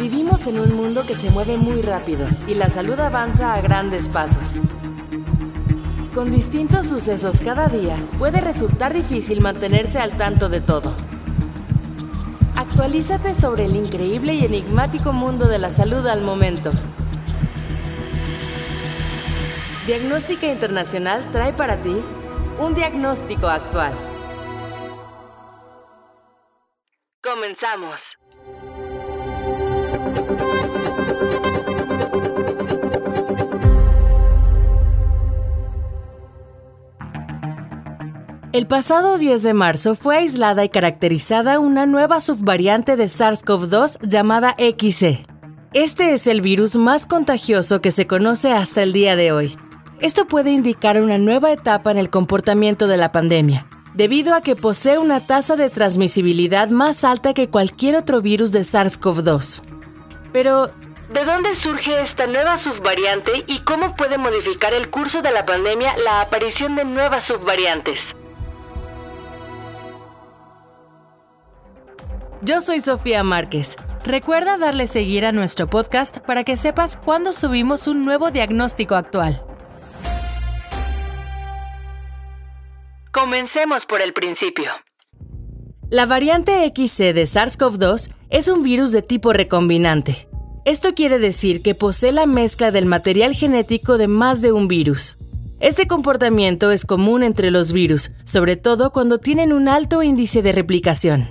Vivimos en un mundo que se mueve muy rápido y la salud avanza a grandes pasos. Con distintos sucesos cada día, puede resultar difícil mantenerse al tanto de todo. Actualízate sobre el increíble y enigmático mundo de la salud al momento. Diagnóstica Internacional trae para ti un diagnóstico actual. Comenzamos. El pasado 10 de marzo fue aislada y caracterizada una nueva subvariante de SARS-CoV-2 llamada XC. Este es el virus más contagioso que se conoce hasta el día de hoy. Esto puede indicar una nueva etapa en el comportamiento de la pandemia, debido a que posee una tasa de transmisibilidad más alta que cualquier otro virus de SARS-CoV-2. Pero, ¿de dónde surge esta nueva subvariante y cómo puede modificar el curso de la pandemia la aparición de nuevas subvariantes? Yo soy Sofía Márquez. Recuerda darle seguir a nuestro podcast para que sepas cuándo subimos un nuevo diagnóstico actual. Comencemos por el principio. La variante XC de SARS-CoV-2 es un virus de tipo recombinante. Esto quiere decir que posee la mezcla del material genético de más de un virus. Este comportamiento es común entre los virus, sobre todo cuando tienen un alto índice de replicación.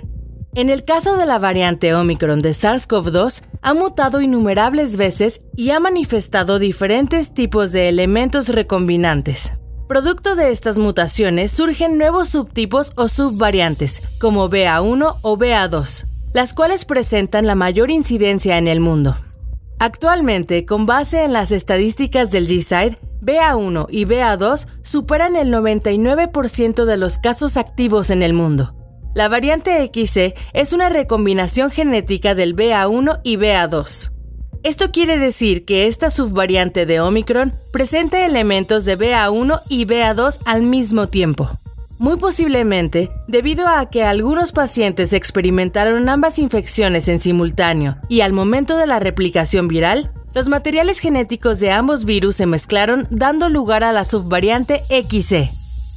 En el caso de la variante Omicron de SARS-CoV-2, ha mutado innumerables veces y ha manifestado diferentes tipos de elementos recombinantes. Producto de estas mutaciones surgen nuevos subtipos o subvariantes, como BA1 o BA2, las cuales presentan la mayor incidencia en el mundo. Actualmente, con base en las estadísticas del GSIDE, BA1 y BA2 superan el 99% de los casos activos en el mundo la variante XC es una recombinación genética del BA1 y BA2. Esto quiere decir que esta subvariante de Omicron presenta elementos de BA1 y BA2 al mismo tiempo. Muy posiblemente debido a que algunos pacientes experimentaron ambas infecciones en simultáneo y al momento de la replicación viral, los materiales genéticos de ambos virus se mezclaron dando lugar a la subvariante XC.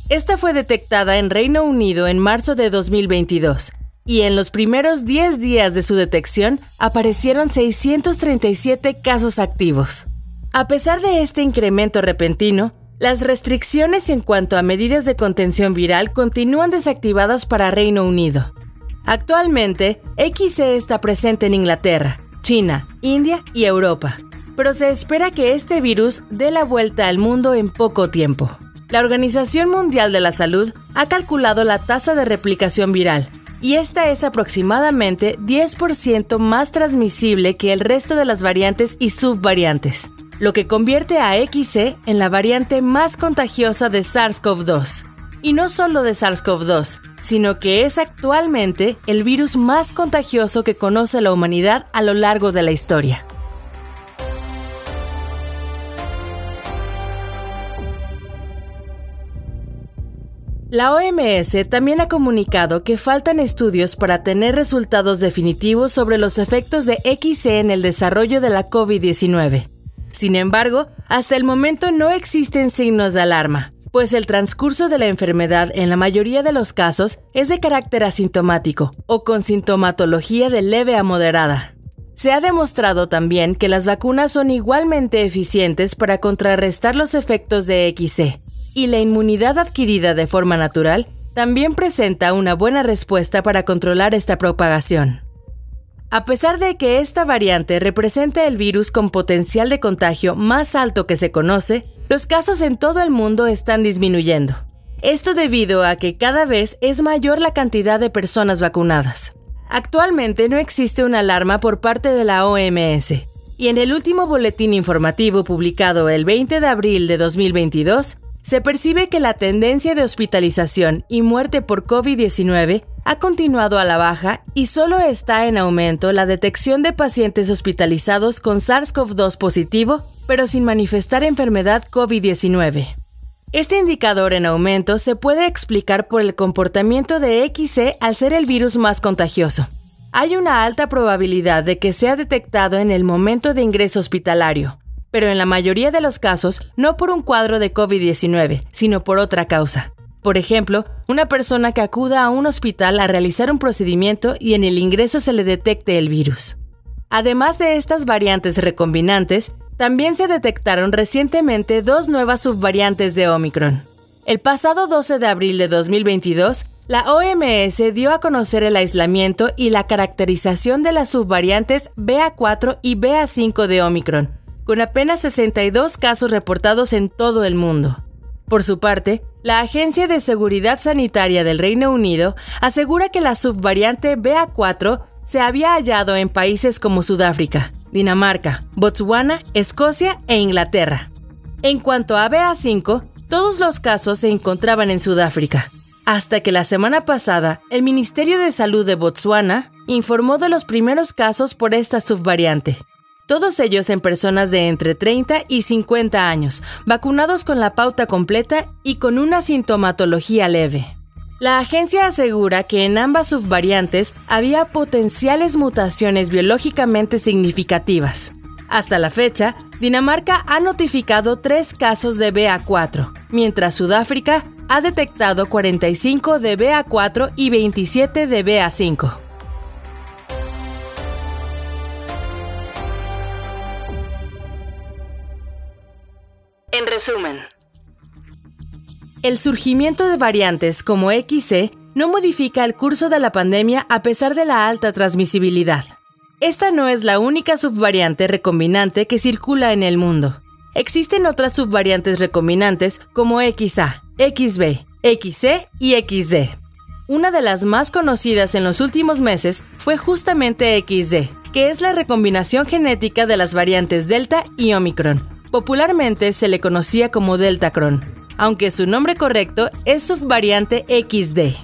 Esta fue detectada en Reino Unido en marzo de 2022 y en los primeros 10 días de su detección aparecieron 637 casos activos. A pesar de este incremento repentino, las restricciones en cuanto a medidas de contención viral continúan desactivadas para Reino Unido. Actualmente, XC está presente en Inglaterra, China, India y Europa, pero se espera que este virus dé la vuelta al mundo en poco tiempo. La Organización Mundial de la Salud ha calculado la tasa de replicación viral, y esta es aproximadamente 10% más transmisible que el resto de las variantes y subvariantes, lo que convierte a XC en la variante más contagiosa de SARS-CoV-2. Y no solo de SARS-CoV-2, sino que es actualmente el virus más contagioso que conoce la humanidad a lo largo de la historia. La OMS también ha comunicado que faltan estudios para tener resultados definitivos sobre los efectos de XC en el desarrollo de la COVID-19. Sin embargo, hasta el momento no existen signos de alarma, pues el transcurso de la enfermedad en la mayoría de los casos es de carácter asintomático o con sintomatología de leve a moderada. Se ha demostrado también que las vacunas son igualmente eficientes para contrarrestar los efectos de XC, y la inmunidad adquirida de forma natural también presenta una buena respuesta para controlar esta propagación. A pesar de que esta variante representa el virus con potencial de contagio más alto que se conoce, los casos en todo el mundo están disminuyendo. Esto debido a que cada vez es mayor la cantidad de personas vacunadas. Actualmente no existe una alarma por parte de la OMS, y en el último boletín informativo publicado el 20 de abril de 2022, se percibe que la tendencia de hospitalización y muerte por COVID-19 ha continuado a la baja y solo está en aumento la detección de pacientes hospitalizados con SARS-CoV-2 positivo, pero sin manifestar enfermedad COVID-19. Este indicador en aumento se puede explicar por el comportamiento de XC al ser el virus más contagioso. hay una alta probabilidad de que sea detectado en el momento de ingreso hospitalario, pero en la mayoría de los casos no por un cuadro de COVID-19, sino por otra causa. Por ejemplo, una persona que acuda a un hospital a realizar un procedimiento y en el ingreso se le detecte el virus. Además de estas variantes recombinantes, también se detectaron recientemente dos nuevas subvariantes de Omicron. El pasado 12 de abril de 2022, la OMS dio a conocer el aislamiento y la caracterización de las subvariantes BA4 y BA5 de Omicron, con apenas 62 casos reportados en todo el mundo. Por su parte, la Agencia de Seguridad Sanitaria del Reino Unido asegura que la subvariante BA4 se había hallado en países como Sudáfrica, Dinamarca, Botswana, Escocia e Inglaterra. En cuanto a BA5, todos los casos se encontraban en Sudáfrica, hasta que la semana pasada el Ministerio de Salud de Botswana informó de los primeros casos por esta subvariante. Todos ellos en personas de entre 30 y 50 años, vacunados con la pauta completa y con una sintomatología leve. La agencia asegura que en ambas subvariantes había potenciales mutaciones biológicamente significativas. Hasta la fecha, Dinamarca ha notificado tres casos de BA4, mientras Sudáfrica ha detectado 45 de BA4 y 27 de BA5. En resumen, el surgimiento de variantes como XC no modifica el curso de la pandemia a pesar de la alta transmisibilidad. Esta no es la única subvariante recombinante que circula en el mundo. Existen otras subvariantes recombinantes como XA, XB, XC y XD. Una de las más conocidas en los últimos meses fue justamente XD, que es la recombinación genética de las variantes Delta y Omicron. Popularmente se le conocía como Deltacron, aunque su nombre correcto es subvariante XD.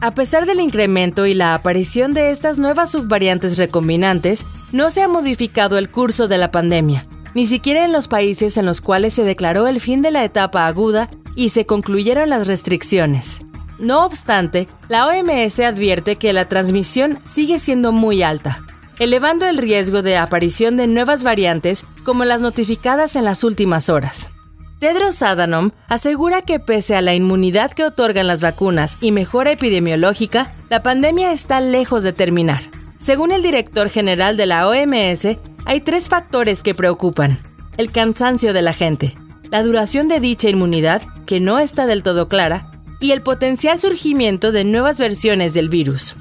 A pesar del incremento y la aparición de estas nuevas subvariantes recombinantes, no se ha modificado el curso de la pandemia, ni siquiera en los países en los cuales se declaró el fin de la etapa aguda y se concluyeron las restricciones. No obstante, la OMS advierte que la transmisión sigue siendo muy alta, elevando el riesgo de aparición de nuevas variantes como las notificadas en las últimas horas. Tedros Adhanom asegura que pese a la inmunidad que otorgan las vacunas y mejora epidemiológica, la pandemia está lejos de terminar. Según el director general de la OMS, hay tres factores que preocupan. El cansancio de la gente, la duración de dicha inmunidad, que no está del todo clara, y el potencial surgimiento de nuevas versiones del virus.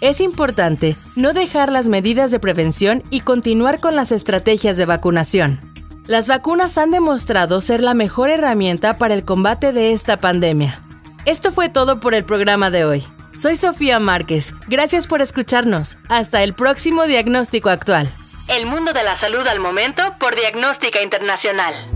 Es importante no dejar las medidas de prevención y continuar con las estrategias de vacunación. Las vacunas han demostrado ser la mejor herramienta para el combate de esta pandemia. Esto fue todo por el programa de hoy. Soy Sofía Márquez. Gracias por escucharnos. Hasta el próximo diagnóstico actual. El mundo de la salud al momento por Diagnóstica Internacional.